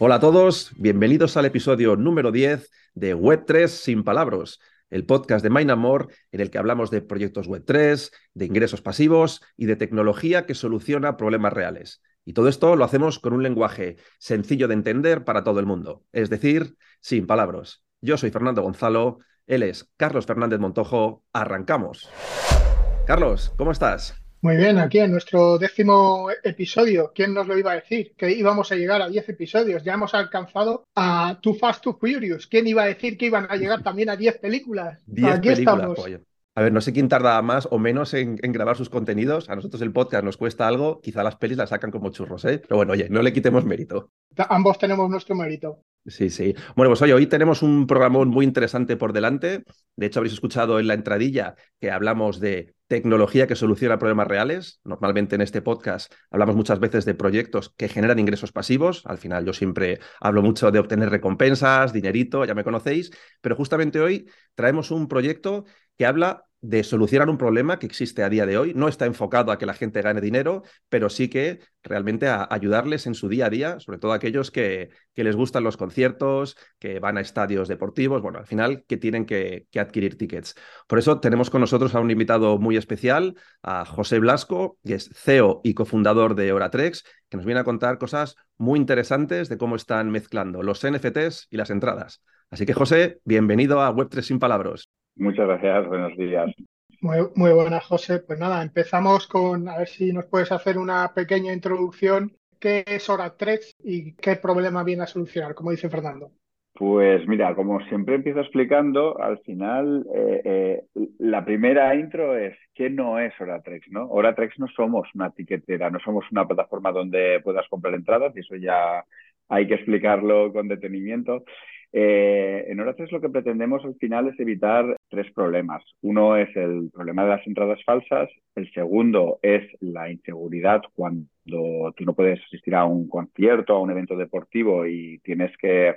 Hola a todos, bienvenidos al episodio número 10 de Web3 sin palabras, el podcast de Mindamore en el que hablamos de proyectos Web3, de ingresos pasivos y de tecnología que soluciona problemas reales. Y todo esto lo hacemos con un lenguaje sencillo de entender para todo el mundo, es decir, sin palabras. Yo soy Fernando Gonzalo, él es Carlos Fernández Montojo. Arrancamos. Carlos, ¿cómo estás? Muy bien, aquí en nuestro décimo episodio, ¿quién nos lo iba a decir? Que íbamos a llegar a 10 episodios, ya hemos alcanzado a Too Fast, Too Furious. ¿Quién iba a decir que iban a llegar también a 10 películas? 10 aquí estamos. A ver, no sé quién tarda más o menos en, grabar sus contenidos. A nosotros el podcast nos cuesta algo, quizá las pelis las sacan como churros, ¿eh? Pero bueno, oye, no le quitemos mérito. Ambos tenemos nuestro mérito. Sí, sí. Bueno, pues oye, hoy tenemos un programa muy interesante por delante. De hecho, habréis escuchado en la entradilla que hablamos de tecnología que soluciona problemas reales. Normalmente en este podcast hablamos muchas veces de proyectos que generan ingresos pasivos. Al final yo siempre hablo mucho de obtener recompensas, dinerito, ya me conocéis, pero justamente hoy traemos un proyecto que habla de solucionar un problema que existe a día de hoy. No está enfocado a que la gente gane dinero, pero sí que realmente a ayudarles en su día a día, sobre todo aquellos que, que les gustan los conciertos, que van a estadios deportivos, bueno, al final que tienen que, que, adquirir tickets. Por eso tenemos con nosotros a un invitado muy especial, a José Blasco, que es CEO y cofundador de Oratrex, que nos viene a contar cosas muy interesantes de cómo están mezclando los NFTs y las entradas. Así que José, bienvenido a Web3 sin palabras. Muchas gracias, buenos días. Muy, muy buenas, José. Pues nada, empezamos con a ver si nos puedes hacer una pequeña introducción. ¿Qué es Oratrex y qué problema viene a solucionar, como dice Fernando? Pues mira, como siempre empiezo explicando, al final eh, eh, la primera intro es ¿qué no es Oratrex? ¿no? Oratrex no somos una etiquetera, no somos una plataforma donde puedas comprar entradas y eso ya hay que explicarlo con detenimiento. Eh, en 3 lo que pretendemos al final es evitar tres problemas. Uno es el problema de las entradas falsas, el segundo es la inseguridad cuando tú no puedes asistir a un concierto, a un evento deportivo y tienes que,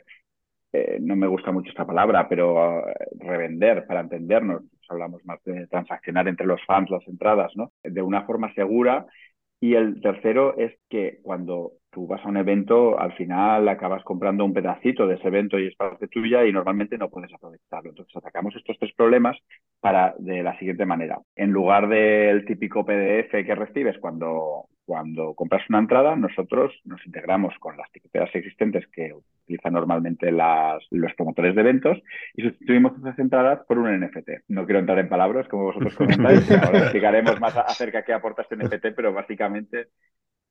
eh, no me gusta mucho esta palabra, pero eh, revender para entendernos, hablamos más de transaccionar entre los fans las entradas, ¿no? De una forma segura y el tercero es que cuando tú vas a un evento, al final acabas comprando un pedacito de ese evento y es parte tuya y normalmente no puedes aprovecharlo. Entonces atacamos estos tres problemas para de la siguiente manera. En lugar del típico PDF que recibes cuando, cuando compras una entrada, nosotros nos integramos con las tiqueteras existentes que utilizan normalmente los promotores de eventos y sustituimos esas entradas por un NFT. No quiero entrar en palabras, como vosotros comentáis, ahora explicaremos más acerca de qué aporta este NFT, pero básicamente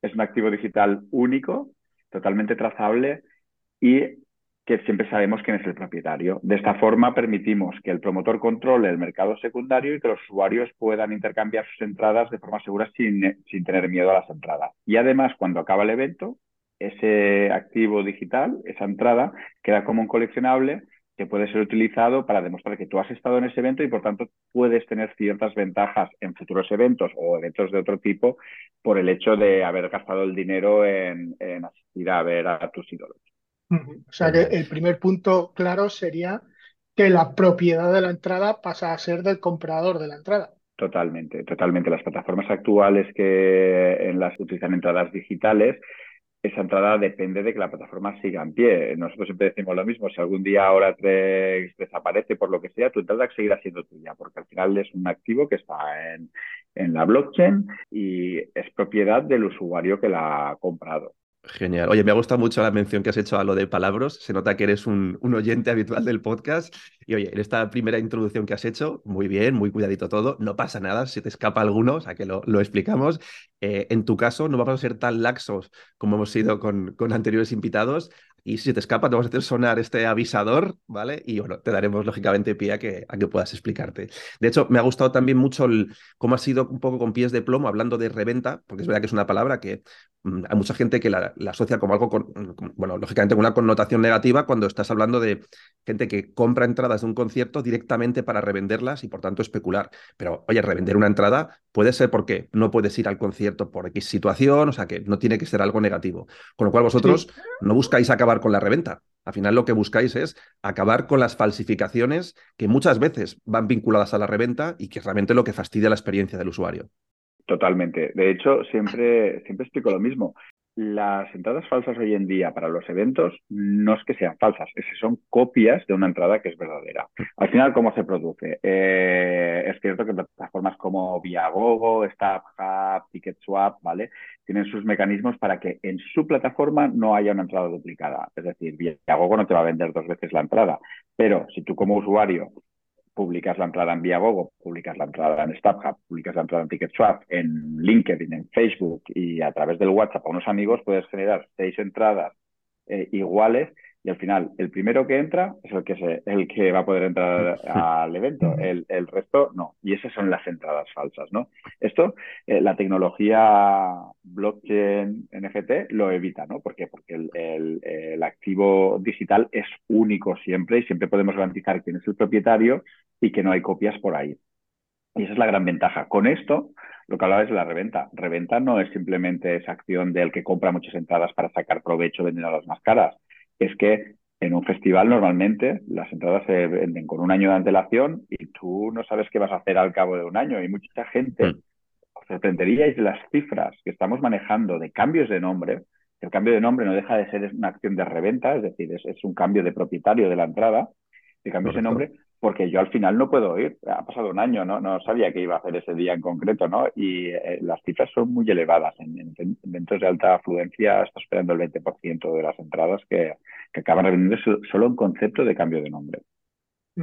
es un activo digital único, totalmente trazable y que siempre sabemos quién es el propietario. De esta forma permitimos que el promotor controle el mercado secundario y que los usuarios puedan intercambiar sus entradas de forma segura sin, sin tener miedo a las entradas. Y además, cuando acaba el evento, ese activo digital, esa entrada, queda como un coleccionable que puede ser utilizado para demostrar que tú has estado en ese evento y por tanto puedes tener ciertas ventajas en futuros eventos o eventos de otro tipo por el hecho de haber gastado el dinero en, asistir a ver a, tus ídolos. O sea que el primer punto claro sería que la propiedad de la entrada pasa a ser del comprador de la entrada. Totalmente, totalmente. Las plataformas actuales que en las utilizan entradas digitales esa entrada depende de que la plataforma siga en pie. Nosotros siempre decimos lo mismo, si algún día ahora desaparece por lo que sea, tu entrada seguirá siendo tuya, porque al final es un activo que está en, en la blockchain y es propiedad del usuario que la ha comprado. Genial. Oye, me ha gustado mucho la mención que has hecho a lo de palabras. Se nota que eres un, oyente habitual del podcast. Y oye, en esta primera introducción que has hecho, muy bien, muy cuidadito todo. No pasa nada si te escapa alguno, o sea que lo, explicamos. Eh, en tu caso, no vamos a ser tan laxos como hemos sido con, con anteriores invitados. Y si te escapa, te vamos a hacer sonar este avisador, ¿vale? Y bueno, te daremos lógicamente pie a que, a que puedas explicarte. De hecho, me ha gustado también mucho el, cómo has sido un poco con pies de plomo hablando de reventa, porque es verdad que es una palabra que mm, hay mucha gente que la, asocia como algo, con, bueno, lógicamente con una connotación negativa cuando estás hablando de gente que compra entradas de un concierto directamente para revenderlas y por tanto especular. Pero, oye, revender una entrada puede ser porque no puedes ir al concierto por X situación, o sea que no tiene que ser algo negativo. Con lo cual vosotros no buscáis acabar con la reventa. Al final lo que buscáis es acabar con las falsificaciones que muchas veces van vinculadas a la reventa y que es realmente lo que fastidia la experiencia del usuario. Totalmente. De hecho, siempre, siempre explico lo mismo. Las entradas falsas hoy en día para los eventos no es que sean falsas, es que son copias de una entrada que es verdadera. Al final, ¿cómo se produce? Eh, es cierto que plataformas como Viagogo, StubHub, TicketSwap, ¿vale? Tienen sus mecanismos para que en su plataforma no haya una entrada duplicada. Es decir, Viagogo no te va a vender dos veces la entrada, pero si tú como usuario publicas la entrada en Viagogo, publicas la entrada en StubHub, publicas la entrada en TicketSwap, en LinkedIn, en Facebook y a través del WhatsApp a unos amigos puedes generar seis entradas eh, iguales y al final el primero que entra es el que, se, el que va a poder entrar al evento, el, el, resto no. Y esas son las entradas falsas, ¿no? Esto, eh, la tecnología blockchain NFT lo evita, ¿no? ¿Por qué? Porque el, el, el, activo digital es único siempre y siempre podemos garantizar quién es el propietario y que no hay copias por ahí. Y esa es la gran ventaja. Con esto, lo que hablaba es de la reventa. Reventa no es simplemente esa acción del que compra muchas entradas para sacar provecho vendiendo las más caras es que en un festival normalmente las entradas se venden con un año de antelación y tú no sabes qué vas a hacer al cabo de un año. Y mucha gente mm. os sorprenderíais de las cifras que estamos manejando de cambios de nombre. El cambio de nombre no deja de ser una acción de reventa, es decir, es, un cambio de propietario de la entrada, de cambios de nombre, porque yo al final no puedo ir. Ha pasado un año, ¿no? No sabía qué iba a hacer ese día en concreto, ¿no? Y eh, las cifras son muy elevadas. En, en, eventos de alta afluencia está esperando el 20% de las entradas que, que acaban revendiendo solo un concepto de cambio de nombre.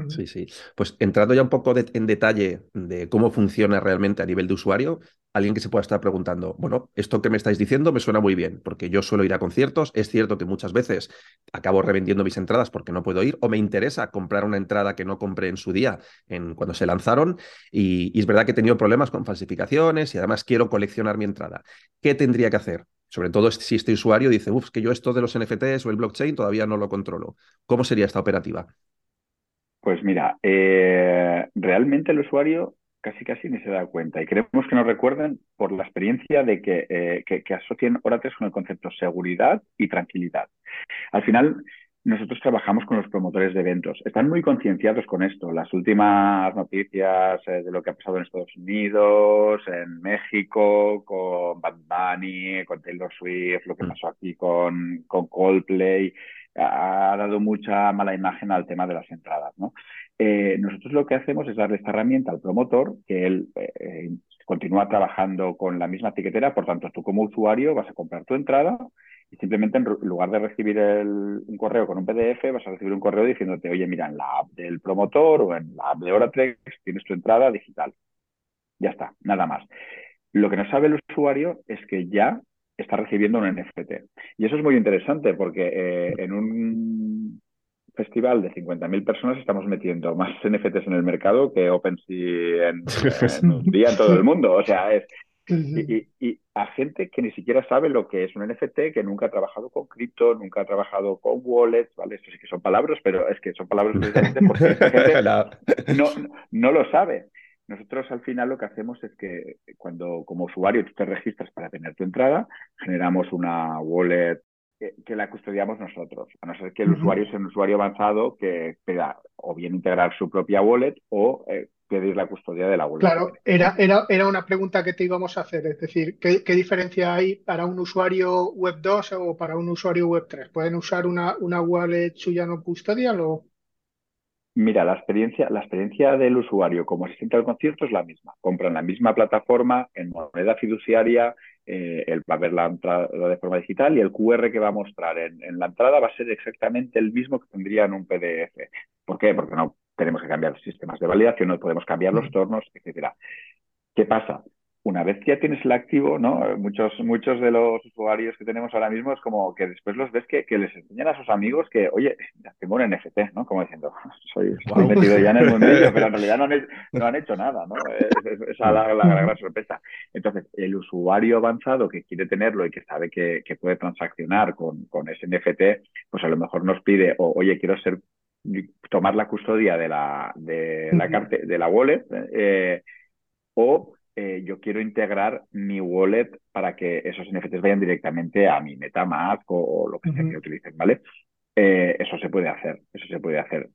Sí, sí. Pues entrando ya un poco en detalle de cómo funciona realmente a nivel de usuario, alguien que se pueda estar preguntando, bueno, esto que me estáis diciendo me suena muy bien, porque yo suelo ir a conciertos, es cierto que muchas veces acabo revendiendo mis entradas porque no puedo ir, o me interesa comprar una entrada que no compré en su día, en, cuando se lanzaron, y, y es verdad que he tenido problemas con falsificaciones y además quiero coleccionar mi entrada. ¿Qué tendría que hacer? Sobre todo si este usuario dice, uff, que yo esto de los NFTs o el blockchain todavía no lo controlo. ¿Cómo sería esta operativa? Pues mira, eh, realmente el usuario casi casi ni se da cuenta y queremos que nos recuerden por la experiencia de que, eh, que, que asocien Oratres con el concepto seguridad y tranquilidad. Al final, nosotros trabajamos con los promotores de eventos. Están muy concienciados con esto. Las últimas noticias eh, de lo que ha pasado en Estados Unidos, en México, con Bad Bunny, con Taylor Swift, lo que mm. pasó aquí con, con Coldplay, ha dado mucha mala imagen al tema de las entradas. ¿no? Eh, nosotros lo que hacemos es darle esta herramienta al promotor, que él eh, continúa trabajando con la misma etiquetera, por tanto, tú como usuario vas a comprar tu entrada y simplemente en lugar de recibir un correo con un PDF, vas a recibir un correo diciéndote, oye, mira, en la app del promotor o en la app de Oratrax tienes tu entrada digital. Ya está, nada más. Lo que no sabe el usuario es que ya está recibiendo un NFT. Y eso es muy interesante porque eh, en un festival de 50.000 personas estamos metiendo más NFTs en el mercado que OpenSea en, en, un día en todo el mundo. O sea, es... Y, y, a gente que ni siquiera sabe lo que es un NFT, que nunca ha trabajado con cripto, nunca ha trabajado con wallets, ¿vale? Esto sí que son palabras, pero es que son palabras precisamente porque gente no, no lo sabe. Nosotros al final lo que hacemos es que cuando como usuario tú te registras para tener tu entrada, generamos una wallet que, la custodiamos nosotros, a no ser que el usuario sea un usuario avanzado que pueda o bien integrar su propia wallet o eh, pedir la custodia de la wallet. Claro, era, era, era una pregunta que te íbamos a hacer, es decir, ¿qué, ¿qué, diferencia hay para un usuario web 2 o para un usuario web 3? ¿Pueden usar una, una wallet suya no custodial o...? Mira, la experiencia, la experiencia del usuario como asistente al concierto es la misma. Compran la misma plataforma en moneda fiduciaria, eh, él va a ver la entrada de forma digital y el QR que va a mostrar en, en, la entrada va a ser exactamente el mismo que tendría en un PDF. ¿Por qué? Porque no tenemos que cambiar los sistemas de validación, no podemos cambiar los tornos, etcétera. ¿Qué pasa? Una vez que ya tienes el activo, ¿no? Muchos, muchos de los usuarios que tenemos ahora mismo es como que después los ves que, que les enseñan a sus amigos que, oye, tengo un NFT, ¿no? Como diciendo, soy metido ya en el mundillo, pero en realidad no han, no han hecho nada, ¿no? Esa es la, la, gran sorpresa. Entonces, el usuario avanzado que quiere tenerlo y que sabe que, que puede transaccionar con, con, ese NFT, pues a lo mejor nos pide, o, oye, quiero ser tomar la custodia de la, de la, de la wallet, eh, o eh, yo quiero integrar mi wallet para que esos NFTs vayan directamente a mi MetaMask o, o lo que sea que utilicen, ¿vale? Eh, eso se puede hacer, eso se puede hacer.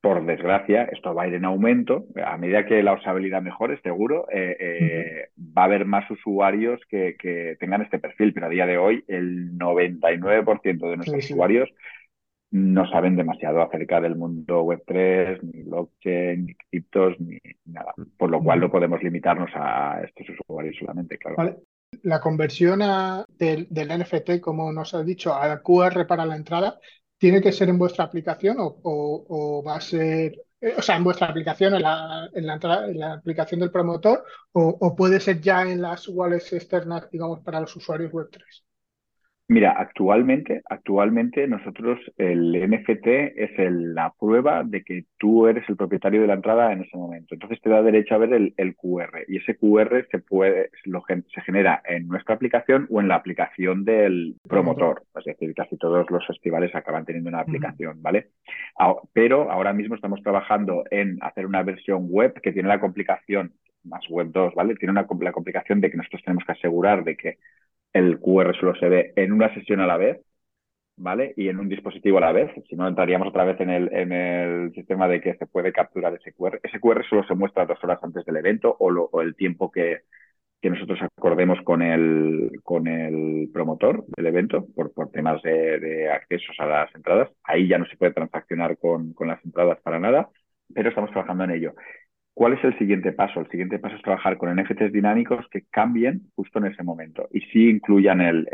por desgracia, esto va a ir en aumento. A medida que la usabilidad mejore, seguro, eh, va a haber más usuarios que, tengan este perfil, pero a día de hoy el 99% de nuestros usuarios no saben demasiado acerca del mundo Web3, ni blockchain, ni criptos, ni nada. Por lo cual no podemos limitarnos a estos usuarios solamente, claro. La conversión del, NFT, como nos has dicho, a QR para la entrada, ¿Tiene que ser en vuestra aplicación o, va a ser, eh, o sea, en vuestra aplicación, en la, en la, aplicación del promotor, o, puede ser ya en las wallets externas, digamos, para los usuarios Web3? Mira, actualmente, actualmente nosotros el NFT es la prueba de que tú eres el propietario de la entrada en ese momento. Entonces te da derecho a ver el, QR y ese QR se puede se genera en nuestra aplicación o en la aplicación del promotor. Es decir, casi todos los festivales acaban teniendo una aplicación, ¿vale? Pero ahora mismo estamos trabajando en hacer una versión web que tiene la complicación más web 2, ¿vale? Tiene una, la complicación de que nosotros tenemos que asegurar de que el QR solo se ve en una sesión a la vez, ¿vale? Y en un dispositivo a la vez. Si no, entraríamos otra vez en el, en el sistema de que se puede capturar ese QR. Ese QR solo se muestra dos horas antes del evento o, el tiempo que, que, nosotros acordemos con el, con el promotor del evento por, por temas de, de, accesos a las entradas. Ahí ya no se puede transaccionar con, con las entradas para nada, pero estamos trabajando en ello. ¿Cuál es el siguiente paso? El siguiente paso es trabajar con NFTs dinámicos que cambien justo en ese momento y sí incluyan el,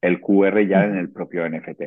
el, QR ya en el propio NFT.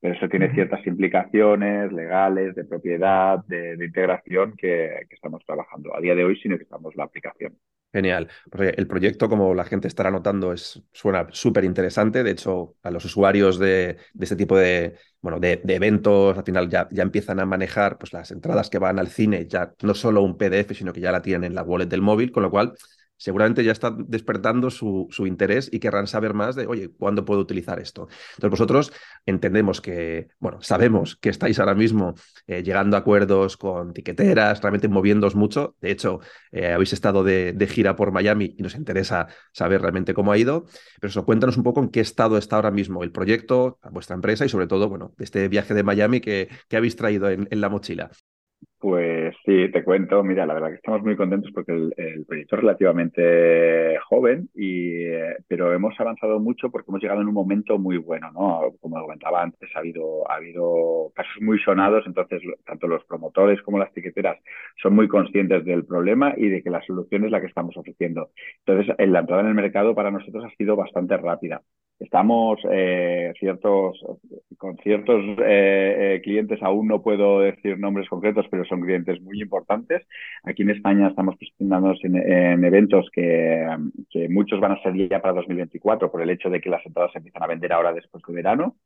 Pero eso tiene ciertas implicaciones legales, de propiedad, de, integración que, que, estamos trabajando. A día de hoy, sino que estamos la aplicación. Genial. el proyecto, como la gente estará notando, es, suena súper interesante. De hecho, a los usuarios de, este tipo de, bueno, de, eventos, al final ya, ya, empiezan a manejar pues, las entradas que van al cine, ya no solo un PDF, sino que ya la tienen en la wallet del móvil, con lo cual seguramente ya está despertando su, interés y querrán saber más de, oye, ¿cuándo puedo utilizar esto? Entonces vosotros entendemos que, bueno, sabemos que estáis ahora mismo eh, llegando a acuerdos con tiqueteras, realmente moviéndoos mucho. De hecho, eh, habéis estado de, gira por Miami y nos interesa saber realmente cómo ha ido. Pero eso, cuéntanos un poco en qué estado está ahora mismo el proyecto, vuestra empresa y sobre todo, bueno, este viaje de Miami que, habéis traído en la mochila. Pues sí, te cuento. Mira, la verdad que estamos muy contentos porque el, proyecto es relativamente joven, y, eh, pero hemos avanzado mucho porque hemos llegado en un momento muy bueno, ¿no? Como comentaba antes, ha habido, ha habido casos muy sonados, entonces tanto los promotores como las tiqueteras son muy conscientes del problema y de que la solución es la que estamos ofreciendo. Entonces, la entrada en el mercado para nosotros ha sido bastante rápida. Estamos eh, ciertos, con ciertos eh, clientes, aún no puedo decir nombres concretos, pero son clientes muy importantes. Aquí en España estamos presentándonos en, eventos que, muchos van a ser ya para 2024 por el hecho de que las entradas se empiezan a vender ahora después del verano.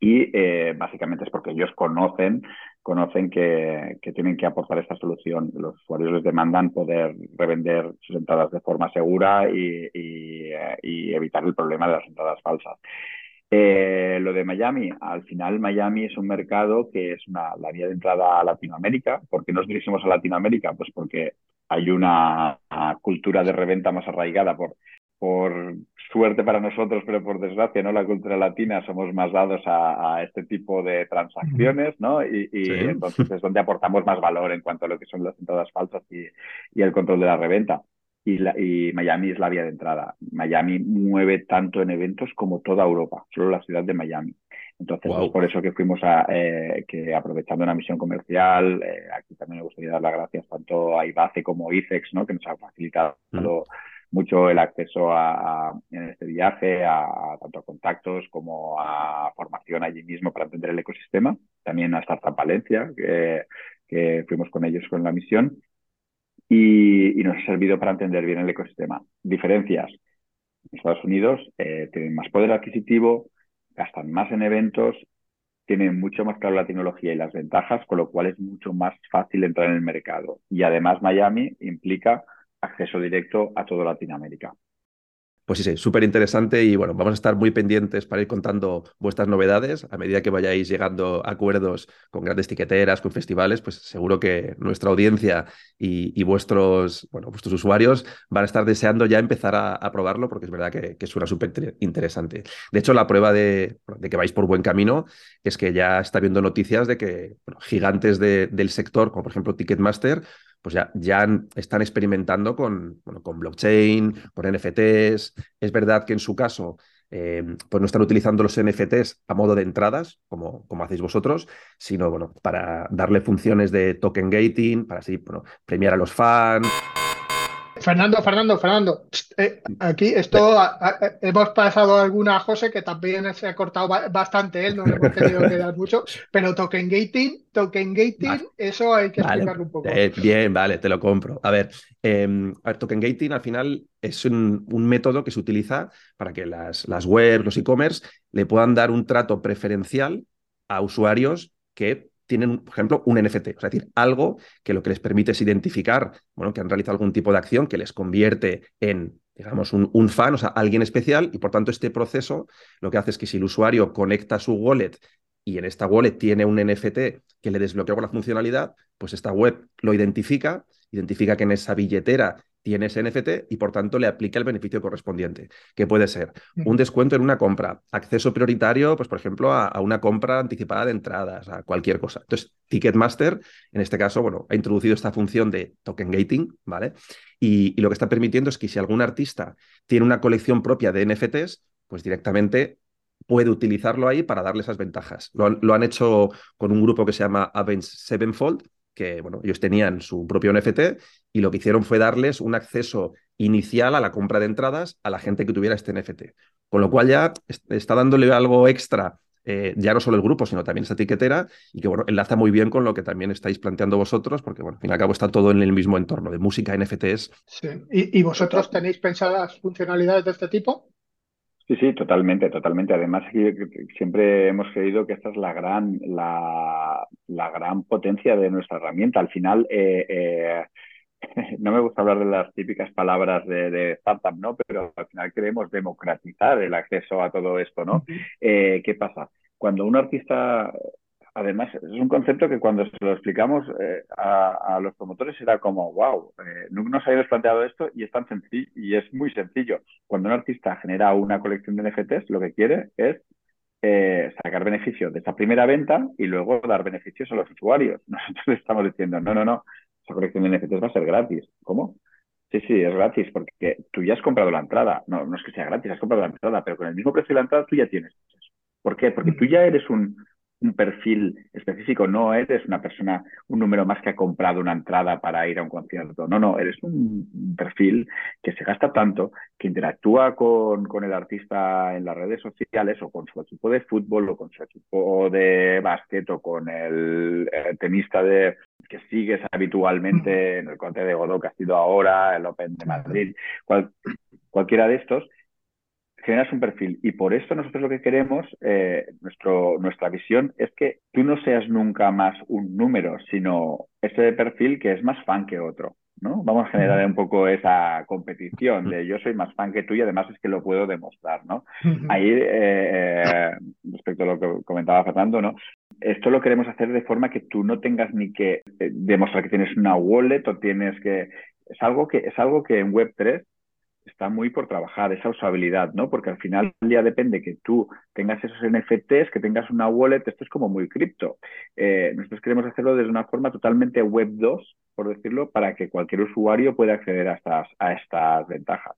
Y eh, básicamente es porque ellos conocen, conocen que, tienen que aportar esta solución. Los usuarios les demandan poder revender sus entradas de forma segura y, y evitar el problema de las entradas falsas. Eh, lo de Miami, al final Miami es un mercado que es una, la vía de entrada a Latinoamérica. ¿Por qué nos dirigimos a Latinoamérica? Pues porque hay una, cultura de reventa más arraigada por, por suerte para nosotros, pero por desgracia, ¿no? La cultura latina somos más dados a, este tipo de transacciones, ¿no? Y, entonces es donde aportamos más valor en cuanto a lo que son las entradas falsas y, y el control de la reventa y, Miami es la vía de entrada. Miami mueve tanto en eventos como toda Europa, solo la ciudad de Miami. Entonces, es por eso que fuimos a, eh, que aprovechando una misión comercial, eh, aquí también me gustaría dar las gracias tanto a IBACE como a ICEX, ¿no? que nos ha facilitado mucho el acceso a, en este viaje, a, tanto a contactos como a formación allí mismo para entender el ecosistema. También a Startup Valencia, que, que fuimos con ellos con la misión y, nos ha servido para entender bien el ecosistema. Diferencias. Estados Unidos eh, tienen más poder adquisitivo, gastan más en eventos, tienen mucho más claro la tecnología y las ventajas, con lo cual es mucho más fácil entrar en el mercado. Y además Miami implica acceso directo a toda Latinoamérica. Pues sí, sí, súper interesante y bueno, vamos a estar muy pendientes para ir contando vuestras novedades a medida que vayáis llegando a acuerdos con grandes tiqueteras, con festivales, pues seguro que nuestra audiencia y, vuestros, bueno, vuestros usuarios van a estar deseando ya empezar a, probarlo porque es verdad que, suena súper interesante. De hecho, la prueba de, que vais por buen camino es que ya está viendo noticias de que gigantes del sector, como por ejemplo Ticketmaster, pues ya, están experimentando con, bueno, con blockchain, con NFTs. Es verdad que en su caso eh, pues no están utilizando los NFTs a modo de entradas, como, como hacéis vosotros, sino bueno, para darle funciones de token gating, para así bueno, premiar a los fans. Fernando, Fernando, Fernando, eh, aquí esto hemos pasado alguna José que también se ha cortado bastante él, no le hemos tenido que dar mucho, pero token gating, token gating, eso hay que explicarlo un poco. Eh, bien, vale, te lo compro. A ver, em, token gating al final es un, método que se utiliza para que las, las webs, los e-commerce, le puedan dar un trato preferencial a usuarios que tienen, por ejemplo, un NFT, es decir, algo que lo que les permite es identificar, bueno, que han realizado algún tipo de acción que les convierte en, digamos, un, fan, o sea, alguien especial, y por tanto este proceso lo que hace es que si el usuario conecta su wallet y en esta wallet tiene un NFT que le desbloquea la funcionalidad, pues esta web lo identifica, identifica que en esa billetera tiene ese NFT y por tanto le aplica el beneficio correspondiente, que puede ser un descuento en una compra, acceso prioritario, pues por ejemplo, a, una compra anticipada de entradas, a cualquier cosa. Entonces, Ticketmaster, en este caso, bueno, ha introducido esta función de token gating, ¿vale? Y, lo que está permitiendo es que si algún artista tiene una colección propia de NFTs, pues directamente puede utilizarlo ahí para darle esas ventajas. Lo han, lo han hecho con un grupo que se llama Avenge Sevenfold, que bueno, ellos tenían su propio NFT y lo que hicieron fue darles un acceso inicial a la compra de entradas a la gente que tuviera este NFT. Con lo cual ya está dándole algo extra, eh, ya no solo el grupo, sino también esta etiquetera, y que bueno, enlaza muy bien con lo que también estáis planteando vosotros, porque bueno, al fin y al cabo está todo en el mismo entorno de música, NFTs. Sí. ¿Y, y vosotros tenéis pensadas funcionalidades de este tipo? Sí, sí, totalmente, totalmente. Además, siempre hemos creído que esta es la gran, la, la gran potencia de nuestra herramienta. Al final, eh, eh, no me gusta hablar de las típicas palabras de, de, startup, ¿no? Pero al final queremos democratizar el acceso a todo esto, ¿no? Eh, ¿Qué pasa? Cuando un artista además, es un concepto que cuando se lo explicamos eh, a, los promotores era como, wow, eh, no nos habíamos planteado esto y es tan sencillo y es muy sencillo. Cuando un artista genera una colección de NFTs, lo que quiere es eh, sacar beneficio de esa primera venta y luego dar beneficios a los usuarios. Nosotros estamos diciendo, no, no, no, esa colección de NFTs va a ser gratis. ¿Cómo? Sí, sí, es gratis porque tú ya has comprado la entrada. No, no es que sea gratis, has comprado la entrada, pero con el mismo precio de la entrada tú ya tienes. ¿Por qué? Porque tú ya eres un, un perfil específico, no eres una persona, un número más que ha comprado una entrada para ir a un concierto, no, no, eres un, perfil que se gasta tanto, que interactúa con, con, el artista en las redes sociales o con su equipo de fútbol o con su equipo de básquet o con el, tenista de, que sigues habitualmente en el Conte de Godó que ha sido ahora, el Open de Madrid, cualquiera de estos, generas un perfil. Y por esto nosotros lo que queremos, eh, nuestro, nuestra visión es que tú no seas nunca más un número, sino ese perfil que es más fan que otro. ¿no? Vamos a generar un poco esa competición de yo soy más fan que tú y además es que lo puedo demostrar, ¿no? Ahí, eh, eh, respecto a lo que comentaba Fernando, ¿no? Esto lo queremos hacer de forma que tú no tengas ni que demostrar que tienes una wallet o tienes que... Es algo que, es algo que en Web3 está muy por trabajar esa usabilidad, ¿no? Porque al final ya depende que tú tengas esos NFTs, que tengas una wallet, esto es como muy cripto. Eh, nosotros queremos hacerlo desde una forma totalmente web 2, por decirlo, para que cualquier usuario pueda acceder a estas, a estas ventajas.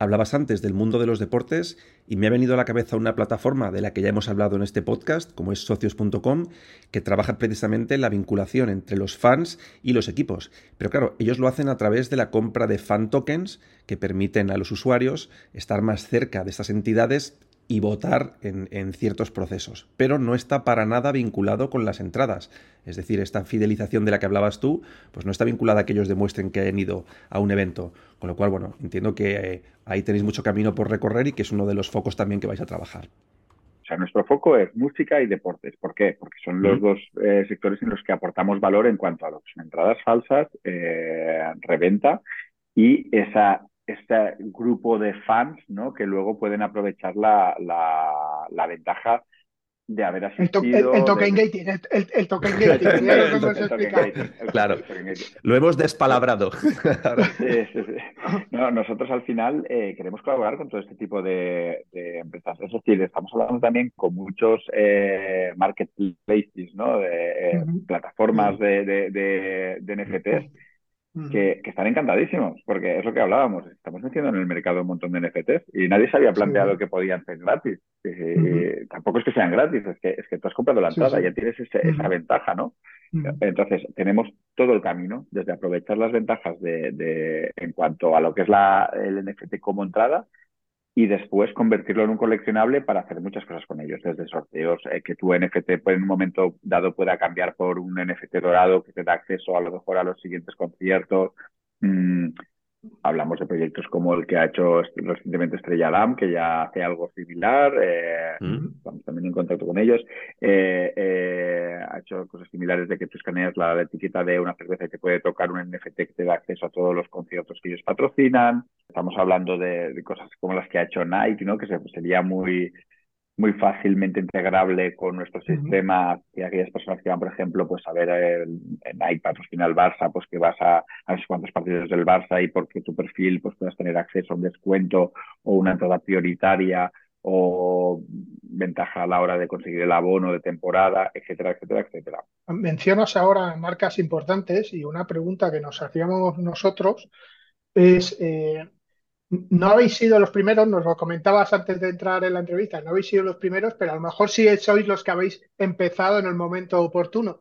Hablabas antes del mundo de los deportes y me ha venido a la cabeza una plataforma de la que ya hemos hablado en este podcast, como es socios.com, que trabaja precisamente la vinculación entre los fans y los equipos. Pero claro, ellos lo hacen a través de la compra de fan tokens que permiten a los usuarios estar más cerca de estas entidades y votar en, ciertos procesos, pero no está para nada vinculado con las entradas. Es decir, esta fidelización de la que hablabas tú, pues no está vinculada a que ellos demuestren que han ido a un evento. Con lo cual, bueno, entiendo que eh, ahí tenéis mucho camino por recorrer y que es uno de los focos también que vais a trabajar. O sea, nuestro foco es música y deportes. ¿Por qué? Porque son los dos eh, sectores en los que aportamos valor en cuanto a las entradas falsas, eh, reventa y esa este grupo de fans ¿no? que luego pueden aprovechar la, la ventaja de haber asistido. El, token gating, el, token gating, Claro, lo hemos despalabrado. No, nosotros al final eh, queremos colaborar con todo este tipo de, empresas. Es decir, estamos hablando también con muchos eh, marketplaces, ¿no? De, eh, plataformas de, de, de NFTs que, están encantadísimos, porque es lo que hablábamos, estamos metiendo en el mercado un montón de NFTs y nadie se había planteado que podían ser gratis. Tampoco es que sean gratis, es que, es que tú has comprado la entrada, ya tienes esa ventaja, ¿no? Entonces, tenemos todo el camino, desde aprovechar las ventajas de, de, en cuanto a lo que es la, el NFT como entrada, y después convertirlo en un coleccionable para hacer muchas cosas con ellos, desde sorteos, eh, que tu NFT en un momento dado pueda cambiar por un NFT dorado que te da acceso a lo mejor a los siguientes conciertos. Mm, hablamos de proyectos como el que ha hecho recientemente Estrella Damm, que ya hace algo similar, eh, mm. estamos también en contacto con ellos, eh, ha hecho cosas similares de que tú escaneas la, etiqueta de una cerveza y te puede tocar un NFT que te da acceso a todos los conciertos que ellos patrocinan. Estamos hablando de, cosas como las que ha hecho Nike, ¿no? que sería muy, muy fácilmente integrable con nuestro sistema y aquellas personas que van, por ejemplo, pues a ver en, Nike patrocina el Barça, pues que vas a, a no sé cuántos partidos del Barça y porque tu perfil pues puedas tener acceso a un descuento o una entrada prioritaria o ventaja a la hora de conseguir el abono de temporada, etcétera, etcétera, etcétera. Mencionas ahora marcas importantes y una pregunta que nos hacíamos nosotros es, eh, no habéis sido los primeros, nos lo comentabas antes de entrar en la entrevista, no habéis sido los primeros, pero a lo mejor sí sois los que habéis empezado en el momento oportuno.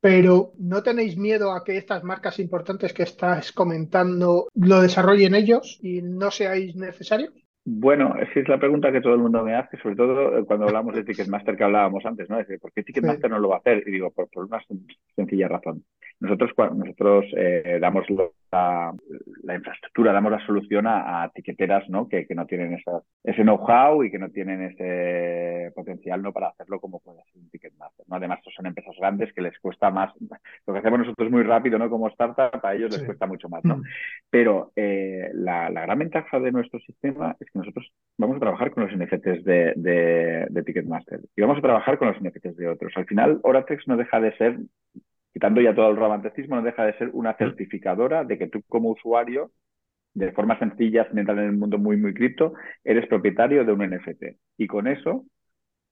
Pero ¿no tenéis miedo a que estas marcas importantes que estás comentando lo desarrollen ellos y no seáis necesarios? Bueno, esa es la pregunta que todo el mundo me hace, sobre todo eh, cuando hablamos de Ticketmaster que hablábamos antes, ¿no? Es decir, ¿por qué Ticketmaster no lo va a hacer? Y digo, por, por una sencilla razón. Nosotros, nosotros eh, damos la, infraestructura, damos la solución a, a tiqueteras ¿no? Que, que, no tienen esa, ese know-how y que no tienen ese potencial ¿no? para hacerlo como puede ser un Ticketmaster. ¿no? Además, son empresas grandes que les cuesta más. Lo que hacemos nosotros muy rápido ¿no? como startup, a ellos les cuesta mucho más. ¿no? Mm. Pero eh, la, la, gran ventaja de nuestro sistema es que nosotros vamos a trabajar con los NFTs de, de, de Ticketmaster y vamos a trabajar con los NFTs de otros. Al final, Oratex no deja de ser quitando ya todo el romanticismo, no deja de ser una certificadora de que tú como usuario, de forma sencilla, sin entrar en el mundo muy, muy cripto, eres propietario de un NFT. Y con eso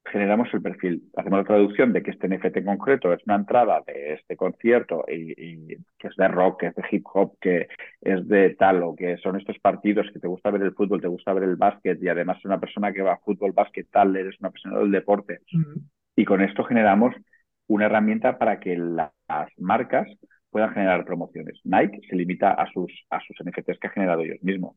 generamos el perfil. Hacemos la traducción de que este NFT en concreto es una entrada de este concierto y, que es de rock, que es de hip hop, que es de tal o que son estos partidos que te gusta ver el fútbol, te gusta ver el básquet y además es una persona que va a fútbol, básquet, tal, eres una persona del deporte. Y con esto generamos una herramienta para que las marcas puedan generar promociones. Nike se limita a sus, a sus NFTs que ha generado ellos mismos.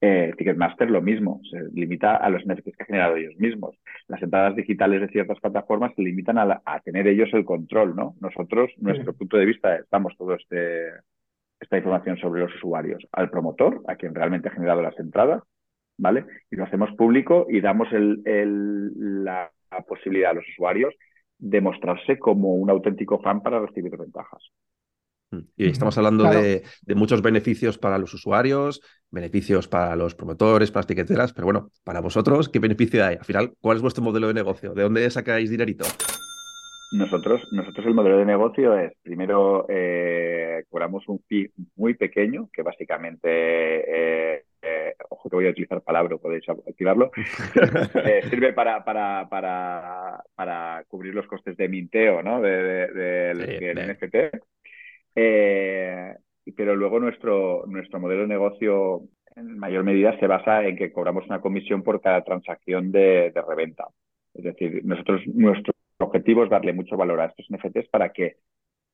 Eh, Ticketmaster lo mismo, se limita a los NFTs que ha generado ellos mismos. Las entradas digitales de ciertas plataformas se limitan a, tener ellos el control, ¿no? Nosotros, nuestro punto de vista, damos toda este, esta información sobre los usuarios al promotor, a quien realmente ha generado las entradas, ¿vale? Y lo hacemos público y damos la posibilidad a los usuarios demostrarse como un auténtico fan para recibir ventajas. Mm. Y estamos hablando de, muchos beneficios para los usuarios, beneficios para los promotores, para las tiqueteras, pero bueno, para vosotros, ¿qué beneficio hay? Al final, ¿cuál es vuestro modelo de negocio? ¿De dónde sacáis dinerito? Nosotros, nosotros el modelo de negocio es, primero, eh, cobramos un fee muy pequeño, que básicamente, eh, eh, ojo que voy a utilizar palabra, podéis activarlo, sirve para, para, para, para cubrir los costes de minteo ¿no? del NFT. pero luego nuestro, nuestro modelo de negocio en mayor medida se basa en que cobramos una comisión por cada transacción de, de reventa. Es decir, nosotros, nuestro objetivo es darle mucho valor a estos NFTs para que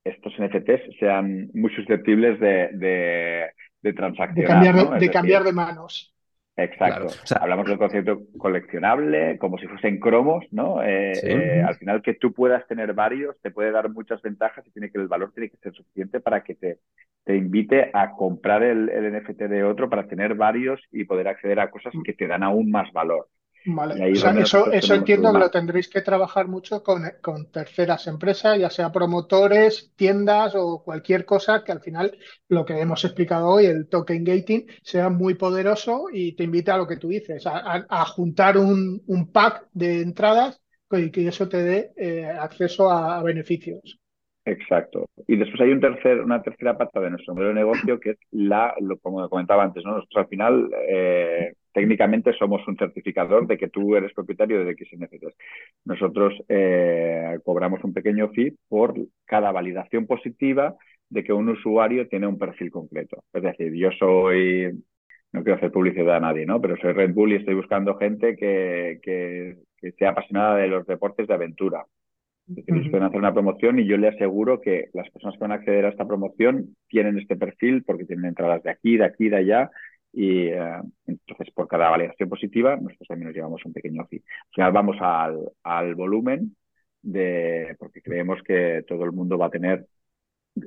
estos NFTs sean muy susceptibles de, de, de transaccionar. De cambiar, de, manos. Exacto. Hablamos del concepto coleccionable, como si fuesen cromos, ¿no? Eh, eh, al final que tú puedas tener varios te puede dar muchas ventajas y tiene que el valor tiene que ser suficiente para que te, te invite a comprar el, el NFT de otro para tener varios y poder acceder a cosas que te dan aún más valor. Vale. eso, eso entiendo que lo tendréis que trabajar mucho con, con, terceras empresas, ya sea promotores, tiendas o cualquier cosa que al final lo que hemos explicado hoy, el token gating, sea muy poderoso y te invita a lo que tú dices, a, juntar un, un, pack de entradas y que eso te dé eh, acceso a, beneficios. Exacto. Y después hay un tercer, una tercera pata de nuestro modelo de negocio que es la, lo, como comentaba antes, ¿no? Nosotros al final eh, técnicamente somos un certificador de que tú eres propietario de X NFTs. Nosotros eh, cobramos un pequeño fee por cada validación positiva de que un usuario tiene un perfil concreto. Es decir, yo soy, no quiero hacer publicidad a nadie, ¿no? Pero soy Red Bull y estoy buscando gente que, que, sea apasionada de los deportes de aventura. Es decir, ellos pueden hacer una promoción y yo le aseguro que las personas que van a acceder a esta promoción tienen este perfil porque tienen entradas de aquí, de aquí, de allá y eh, entonces, por cada validación positiva, nosotros también nos llevamos un pequeño fee. Al final vamos al, al volumen, de, porque creemos que todo el mundo va a tener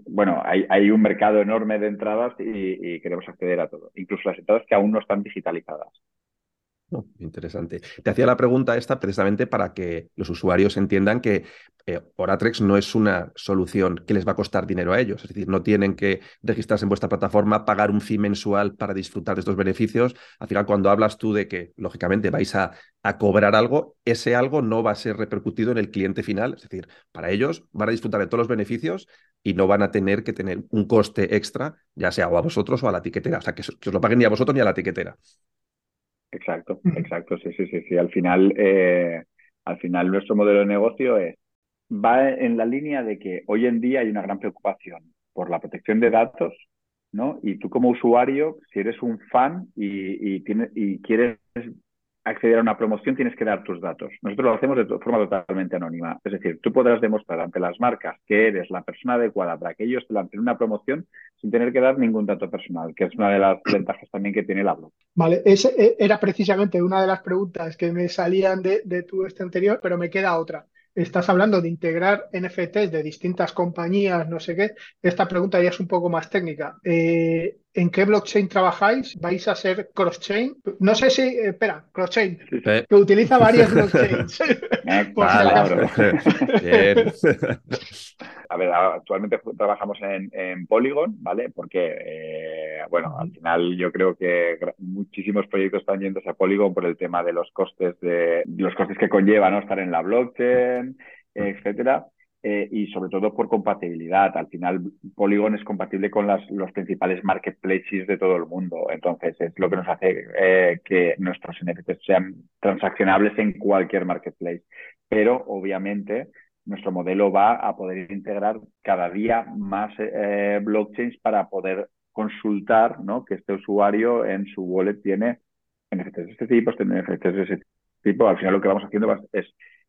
bueno, hay, hay, un mercado enorme de entradas y, y, queremos acceder a todo, incluso las entradas que aún no están digitalizadas interesante. Te hacía la pregunta esta precisamente para que los usuarios entiendan que eh, Oratrex no es una solución que les va a costar dinero a ellos. Es decir, no tienen que registrarse en vuestra plataforma, pagar un fee mensual para disfrutar de estos beneficios. Al final, cuando hablas tú de que, lógicamente, vais a, a cobrar algo, ese algo no va a ser repercutido en el cliente final. Es decir, para ellos van a disfrutar de todos los beneficios y no van a tener que tener un coste extra, ya sea o a vosotros o a la etiquetera. O sea, que, que os lo paguen ni a vosotros ni a la etiquetera. Exacto, exacto, sí, sí, sí, sí. Al final, eh, al final nuestro modelo de negocio es, va en la línea de que hoy en día hay una gran preocupación por la protección de datos, ¿no? Y tú como usuario, si eres un fan y, y, y quieres acceder a una promoción tienes que dar tus datos. Nosotros lo hacemos de forma totalmente anónima. Es decir, tú podrás demostrar ante las marcas que eres la persona adecuada para que ellos te lancen una promoción sin tener que dar ningún dato personal, que es una de las ventajas también que tiene el blog. Vale, ese eh, era precisamente una de las preguntas que me salían de, de tu este anterior, pero me queda otra estás hablando de integrar NFTs de distintas compañías, no sé qué, esta pregunta ya es un poco más técnica. Eh, ¿En qué blockchain trabajáis? ¿Vais a ser cross-chain? No sé si, eh, espera, cross-chain, que utiliza varias blockchains. a ver, actualmente trabajamos en, Polygon, ¿vale? Porque, eh, bueno, al final yo creo que muchísimos proyectos están yendo a Polygon por el tema de los costes de los costes que conlleva, ¿no? Estar en la blockchain, etcétera. Eh, y sobre todo por compatibilidad. Al final, Polygon es compatible con las, los principales marketplaces de todo el mundo. Entonces, es lo que nos hace eh, que nuestros NFTs sean transaccionables en cualquier marketplace. Pero, obviamente, nuestro modelo va a poder integrar cada día más eh, blockchains para poder consultar ¿no? que este usuario en su wallet tiene NFTs de este tipo, tiene NFTs de ese tipo. Al final, lo que vamos haciendo es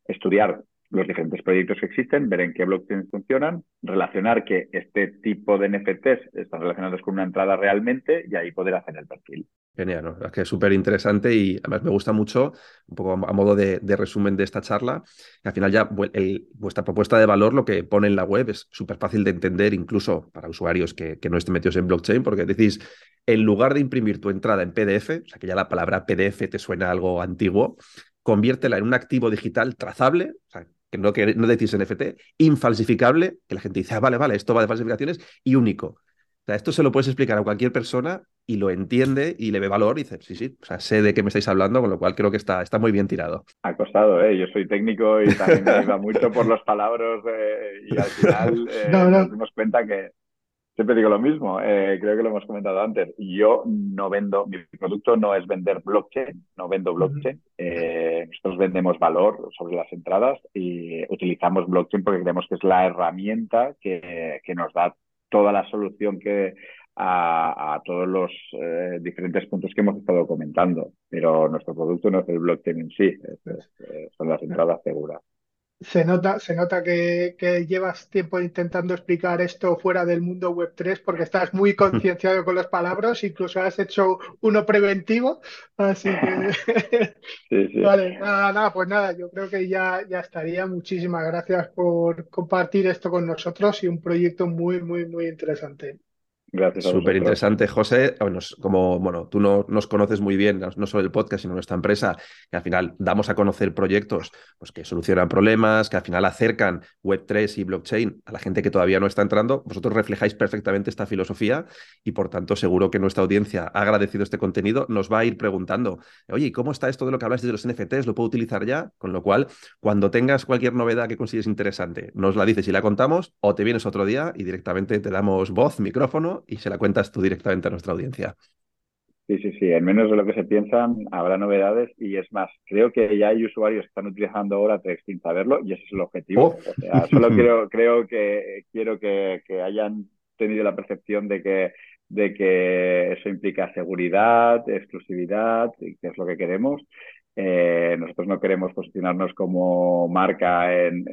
estudiar los diferentes proyectos que existen, ver en qué blockchain funcionan, relacionar que este tipo de NFTs están relacionados con una entrada realmente y ahí poder hacer el perfil. Genial, es que es súper interesante y además me gusta mucho, un poco a modo de, resumen de esta charla, al final ya vuestra propuesta de valor, lo que pone en la web es súper fácil de entender, incluso para usuarios que, que no estén metidos en blockchain, porque decís, en lugar de imprimir tu entrada en PDF, o sea que ya la palabra PDF te suena algo antiguo, conviértela en un activo digital trazable, o sea, que no, que no decís NFT, infalsificable, que la gente dice, ah, vale, vale, esto va de falsificaciones, y único. Sea, esto se lo puedes explicar a cualquier persona y lo entiende y le ve valor y dice, sí, sí, o sea, sé de qué me estáis hablando, con lo cual creo que está, está muy bien tirado. Ha costado, ¿eh? Yo soy técnico y también me iba mucho por los palabras eh, y al final eh, nos dimos cuenta que, siempre digo lo mismo, eh, creo que lo hemos comentado antes. Yo no vendo, mi producto no es vender blockchain, no vendo blockchain. Eh, nosotros vendemos valor sobre las entradas y utilizamos blockchain porque creemos que es la herramienta que, que nos da toda la solución que a, todos los eh, diferentes puntos que hemos estado comentando. Pero nuestro producto no es el blockchain en sí, son las entradas seguras. Se nota, se nota que, llevas tiempo intentando explicar esto fuera del mundo web 3 porque estás muy concienciado con las palabras, incluso has hecho uno preventivo, así que vale, nada, nada, pues nada, yo creo que ya, ya estaría. Muchísimas gracias por compartir esto con nosotros y un proyecto muy, muy, muy interesante. Gracias Súper interesante, José. Bueno, como bueno, tú no, nos conoces muy bien, no solo el podcast, sino nuestra empresa, que al final damos a conocer proyectos pues, que solucionan problemas, que al final acercan Web3 y blockchain a la gente que todavía no está entrando. Vosotros reflejáis perfectamente esta filosofía y, por tanto, seguro que nuestra audiencia ha agradecido este contenido. Nos va a ir preguntando, oye, ¿cómo está esto de lo que hablas de los NFTs? ¿Lo puedo utilizar ya? Con lo cual, cuando tengas cualquier novedad que consideres interesante, nos la dices y la contamos, o te vienes otro día y directamente te damos voz, micrófono y se la cuentas tú directamente a nuestra audiencia. Sí, sí, sí. En menos de lo que se piensan habrá novedades y es más, creo que ya hay usuarios que están utilizando ahora sin saberlo y ese es el objetivo. Oh. O sea, solo quiero, creo que quiero que, que, hayan tenido la percepción de que, de que eso implica seguridad, exclusividad, que es lo que queremos. Eh, nosotros no queremos posicionarnos como marca en,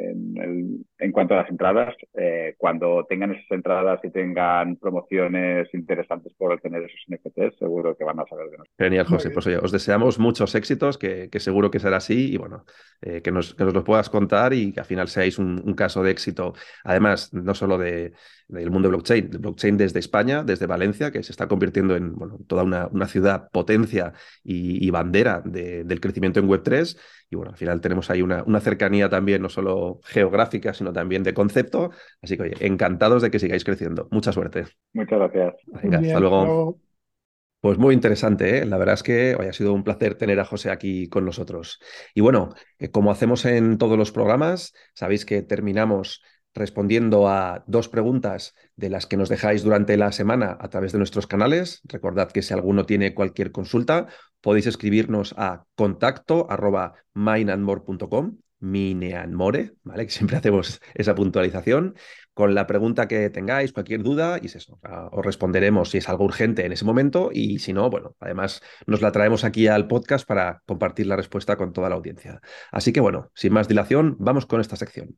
en, cuanto a las entradas. Eh, cuando tengan esas entradas y tengan promociones interesantes por tener esos NFTs, seguro que van a saber de nosotros. Genial, José. Pues oye, os deseamos muchos éxitos, que, seguro que será así y bueno, eh, que, nos, que nos lo puedas contar y que al final seáis un, caso de éxito. Además, no solo de, del mundo blockchain, de blockchain desde España, desde Valencia, que se está convirtiendo en bueno, toda una, una ciudad potencia y, y bandera de, del crecimiento en Web3. Y bueno, al final tenemos ahí una, una, cercanía también, no solo geográfica, sino también de concepto. Así que, oye, encantados de que sigáis creciendo. Mucha suerte. Muchas gracias. Venga, hasta luego. Pues muy interesante, ¿eh? la verdad es que hoy ha sido un placer tener a José aquí con nosotros. Y bueno, eh, como hacemos en todos los programas, sabéis que terminamos respondiendo a dos preguntas de las que nos dejáis durante la semana a través de nuestros canales. Recordad que si alguno tiene cualquier consulta, podéis escribirnos a contacto arroba mineandmore.com, mineandmore, ¿vale? Que siempre hacemos esa puntualización. Con la pregunta que tengáis, cualquier duda, y es eso, os responderemos si es algo urgente en ese momento y si no, bueno, además nos la traemos aquí al podcast para compartir la respuesta con toda la audiencia. Así que bueno, sin más dilación, vamos con esta sección.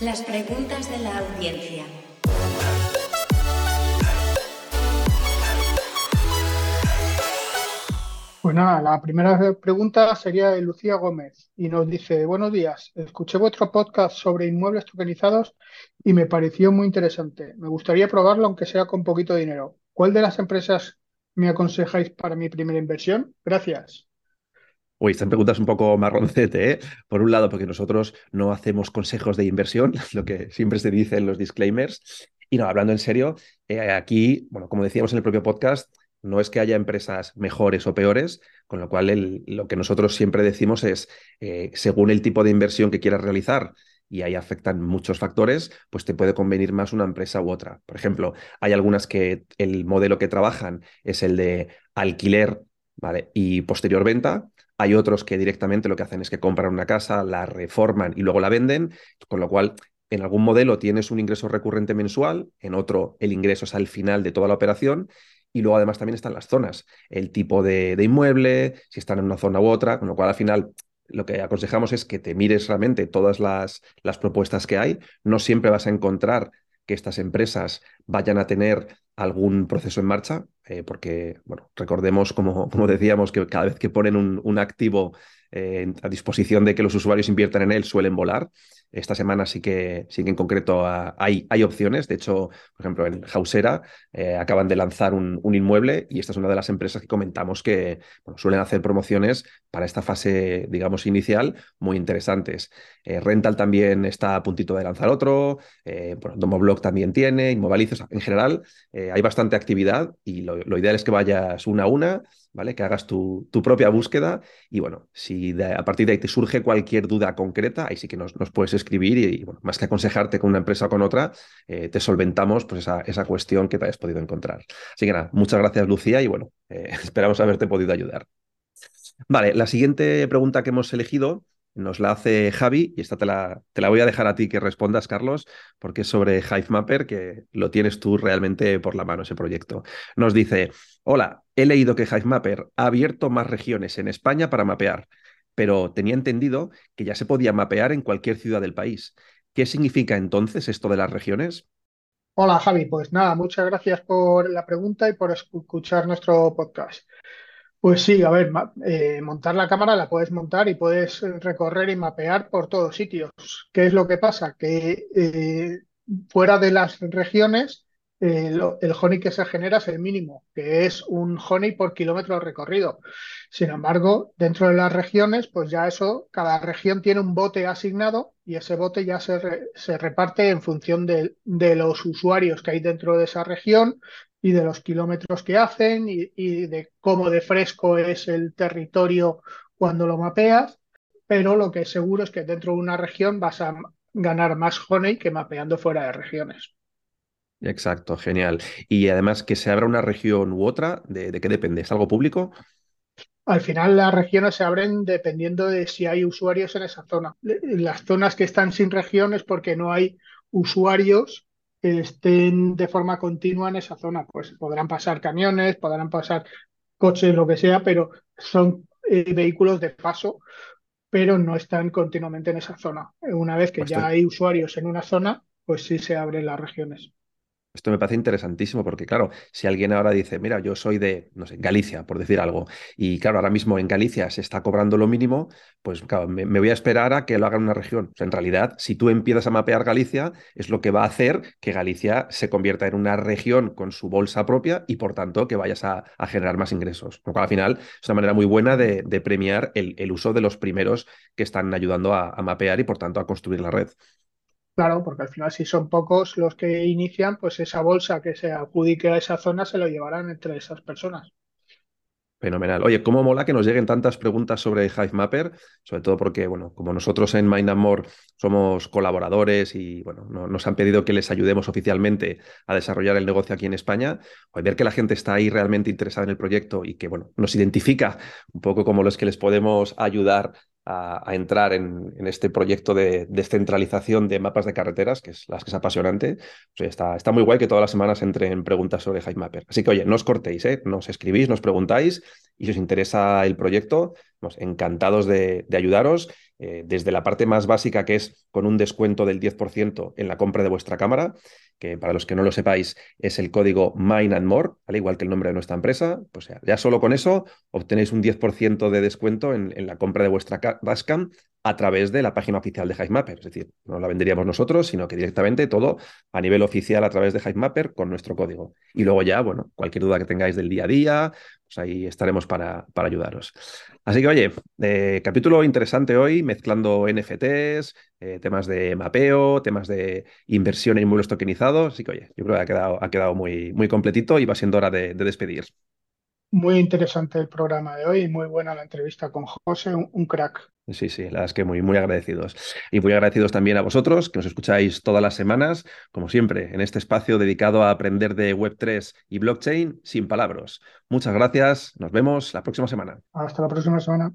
Las preguntas de la audiencia. Pues la primera pregunta sería de Lucía Gómez y nos dice, buenos días, escuché vuestro podcast sobre inmuebles tokenizados y me pareció muy interesante. Me gustaría probarlo aunque sea con poquito dinero. ¿Cuál de las empresas me aconsejáis para mi primera inversión? Gracias. Uy, esta pregunta es un poco marroncete, ¿eh? Por un lado, porque nosotros no hacemos consejos de inversión, lo que siempre se dice en los disclaimers. Y no, hablando en serio, eh, aquí, bueno, como decíamos en el propio podcast, no es que haya empresas mejores o peores, con lo cual lo que nosotros siempre decimos es, eh, según el tipo de inversión que quieras realizar, y ahí afectan muchos factores, pues te puede convenir más una empresa u otra. Por ejemplo, hay algunas que el modelo que trabajan es el de alquiler y posterior venta, hay otros que directamente lo que hacen es que compran una casa, la reforman y luego la venden, con lo cual en algún modelo tienes un ingreso recurrente mensual, en otro el ingreso es al final de toda la operación y luego además también están las zonas, el tipo de, inmueble, si están en una zona u otra, con lo cual al final lo que aconsejamos es que te mires realmente todas las, las propuestas que hay. No siempre vas a encontrar que estas empresas vayan a tener algún proceso en marcha, eh, porque, bueno, recordemos, como, como, decíamos, que cada vez que ponen un, un activo eh, a disposición de que los usuarios inviertan en él, suelen volar. Esta semana sí que, sí que en concreto ah, hay, hay opciones. De hecho, por ejemplo, en Hausera eh, acaban de lanzar un, un, inmueble y esta es una de las empresas que comentamos que suelen hacer promociones para esta fase, digamos, inicial muy interesantes. Eh, Rental también está a puntito de lanzar otro. Eh, bueno, Domoblock también tiene, Inmovilizos. En general, hay bastante actividad y lo, lo ideal es que vayas una a una ¿vale? Que hagas tu, tu propia búsqueda y bueno, si a partir de ahí te surge cualquier duda concreta, ahí sí que nos, nos puedes escribir y, bueno, más que aconsejarte con una empresa o con otra, eh, te solventamos pues esa, esa, cuestión que te hayas podido encontrar. Así que nada, muchas gracias Lucía y bueno, eh, esperamos haberte podido ayudar. Vale, la siguiente pregunta que hemos elegido nos la hace Javi y esta te la, te la voy a dejar a ti que respondas, Carlos, porque es sobre HiveMapper, que lo tienes tú realmente por la mano ese proyecto. Nos dice, hola, he leído que HiveMapper ha abierto más regiones en España para mapear, pero tenía entendido que ya se podía mapear en cualquier ciudad del país. ¿Qué significa entonces esto de las regiones? Hola Javi, pues nada, muchas gracias por la pregunta y por escuchar nuestro podcast. Pues sí, a ver, eh, montar la cámara la puedes montar y puedes recorrer y mapear por todos sitios. ¿Qué es lo que pasa? Que eh, fuera de las regiones, el, honey que se genera es el mínimo, que es un honey por kilómetro recorrido. Sin embargo, dentro de las regiones, pues ya eso, cada región tiene un bote asignado y ese bote ya se, se reparte en función de, los usuarios que hay dentro de esa región y de los kilómetros que hacen y, y de cómo de fresco es el territorio cuando lo mapeas. Pero lo que es seguro es que dentro de una región vas a ganar más honey que mapeando fuera de regiones. Exacto, genial. Y además que se abra una región u otra, ¿de, qué depende? ¿Es algo público? Al final las regiones se abren dependiendo de si hay usuarios en esa zona. Las zonas que están sin regiones porque no hay usuarios que estén de forma continua en esa zona. Pues podrán pasar camiones, podrán pasar coches, lo que sea, pero son eh, vehículos de paso, pero no están continuamente en esa zona. Una vez que ya hay usuarios en una zona, pues sí se abren las regiones. Esto me parece interesantísimo porque, claro, si alguien ahora dice, mira, yo soy de, no sé, Galicia, por decir algo, y claro, ahora mismo en Galicia se está cobrando lo mínimo, pues me, voy a esperar a que lo haga en una región. en realidad, si tú empiezas a mapear Galicia, es lo que va a hacer que Galicia se convierta en una región con su bolsa propia y, por tanto, que vayas a, generar más ingresos. Lo cual, al final, es una manera muy buena de, premiar el, uso de los primeros que están ayudando a mapear y, por tanto, a construir la red. Claro, porque al final si son pocos los que inician, pues esa bolsa que se adjudique a esa zona se lo llevarán entre esas personas. Fenomenal. Oye, cómo mola que nos lleguen tantas preguntas sobre Hivemapper, sobre todo porque, bueno, como nosotros en Mind More somos colaboradores y, bueno, nos han pedido que les ayudemos oficialmente a desarrollar el negocio aquí en España, pues ver que la gente está ahí realmente interesada en el proyecto y que, bueno, nos identifica un poco como los que les podemos ayudar a, entrar en, este proyecto de descentralización de mapas de carreteras, que es, las que es apasionante. está, está, muy guay que todas las semanas entren preguntas sobre Mapper. Así que, oye, no os cortéis, ¿eh? nos escribís, nos preguntáis y si os interesa el proyecto, encantados de, ayudaros. Eh, desde la parte más básica, que es con un descuento del 10% en la compra de vuestra cámara, que para los que no lo sepáis es el código Mine and More, al igual que el nombre de nuestra empresa. Pues ya solo con eso obtenéis un 10% de descuento en, la compra de vuestra dashcam a través de la página oficial de Hivemapper. Es decir, no la venderíamos nosotros, sino que directamente todo a nivel oficial a través de Hivemapper con nuestro código. Y luego ya, bueno, cualquier duda que tengáis del día a día, pues ahí estaremos para, para ayudaros. Así que, oye, eh, capítulo interesante hoy, mezclando NFTs, eh, temas de mapeo, temas de inversión en inmuebles tokenizados. Así que, oye, yo creo que ha quedado, ha quedado muy, muy completito y va siendo hora de, despedir. Muy interesante el programa de hoy y muy buena la entrevista con José, un, crack. Sí, sí, la verdad es que muy, muy agradecidos. Y muy agradecidos también a vosotros, que nos escucháis todas las semanas, como siempre, en este espacio dedicado a aprender de Web3 y blockchain sin palabras. Muchas gracias, nos vemos la próxima semana. Hasta la próxima semana.